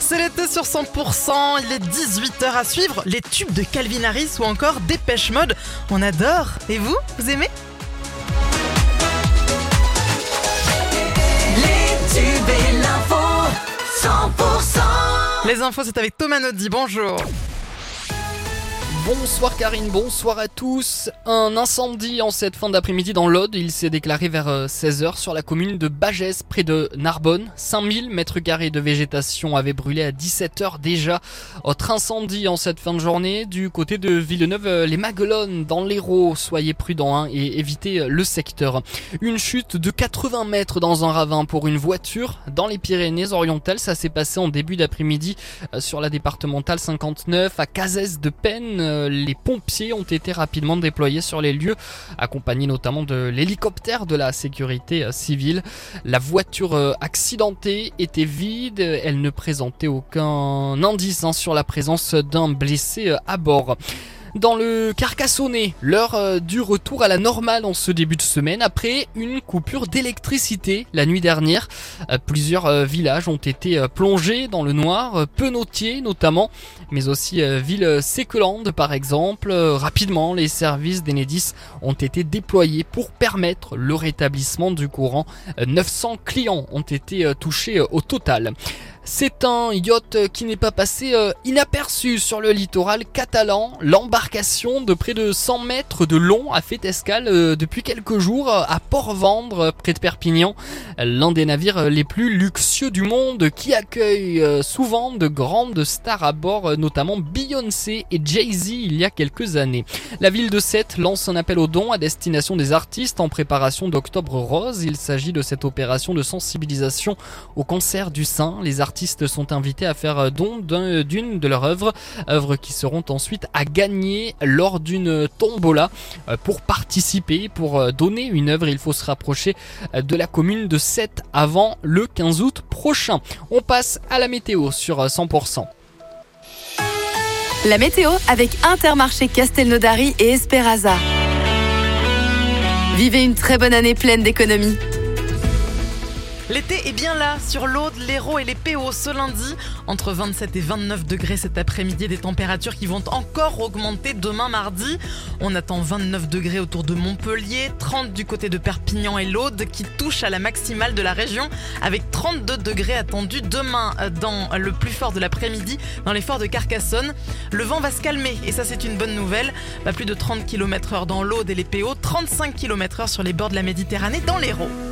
C'est l'été sur 100%, il est 18h à suivre, les tubes de Calvin Harris ou encore Dépêche Mode. On adore. Et vous, vous aimez? Les tubes et l'info 100% Les infos, c'est avec Thomas Nodi. Bonjour. Bonsoir Karine, bonsoir à tous. Un incendie en cette fin d'après-midi dans l'Aude. Il s'est déclaré vers 16h sur la commune de Bagès, près de Narbonne. 5000 mètres carrés de végétation avaient brûlé à 17h déjà. Autre incendie en cette fin de journée du côté de Villeneuve, les Maguelones dans l'Hérault. Soyez prudents hein, et évitez le secteur. Une chute de 80 mètres dans un ravin pour une voiture dans les Pyrénées-Orientales. Ça s'est passé en début d'après-midi euh, sur la départementale 59 à Cazès de Peine les pompiers ont été rapidement déployés sur les lieux, accompagnés notamment de l'hélicoptère de la sécurité euh, civile. La voiture euh, accidentée était vide, elle ne présentait aucun indice hein, sur la présence d'un blessé euh, à bord. Dans le Carcassonnet, l'heure euh, du retour à la normale en ce début de semaine après une coupure d'électricité la nuit dernière. Euh, plusieurs euh, villages ont été plongés dans le noir, Penautier notamment, mais aussi ville Séquelande par exemple. Rapidement, les services d'Enedis ont été déployés pour permettre le rétablissement du courant. 900 clients ont été touchés au total. C'est un yacht qui n'est pas passé euh, inaperçu sur le littoral catalan. L'embarcation de près de 100 mètres de long a fait escale euh, depuis quelques jours à Port-Vendre, près de Perpignan. L'un des navires les plus luxueux du monde qui accueille euh, souvent de grandes stars à bord, notamment Beyoncé et Jay-Z il y a quelques années. La ville de Sète lance un appel aux dons à destination des artistes en préparation d'Octobre Rose. Il s'agit de cette opération de sensibilisation au cancer du sein. Les artistes sont invités à faire don d'une de leurs œuvres, œuvres qui seront ensuite à gagner lors d'une tombola. Euh, pour participer, pour euh, donner une œuvre, il faut se rapprocher euh, de la commune de 7 avant le 15 août prochain. On passe à la météo sur 100%. La météo avec Intermarché Castelnaudary et Esperaza. Vivez une très bonne année pleine d'économies. L'été est bien là, sur l'Aude, l'Hérault et les PO ce lundi. Entre 27 et 29 degrés cet après-midi, des températures qui vont encore augmenter demain mardi. On attend 29 degrés autour de Montpellier, 30 du côté de Perpignan et l'Aude qui touchent à la maximale de la région, avec 32 degrés attendus demain dans le plus fort de l'après-midi, dans les forts de Carcassonne. Le vent va se calmer et ça c'est une bonne nouvelle. Plus de 30 km heure dans l'Aude et les PO, 35 km heure sur les bords de la Méditerranée dans l'Hérault.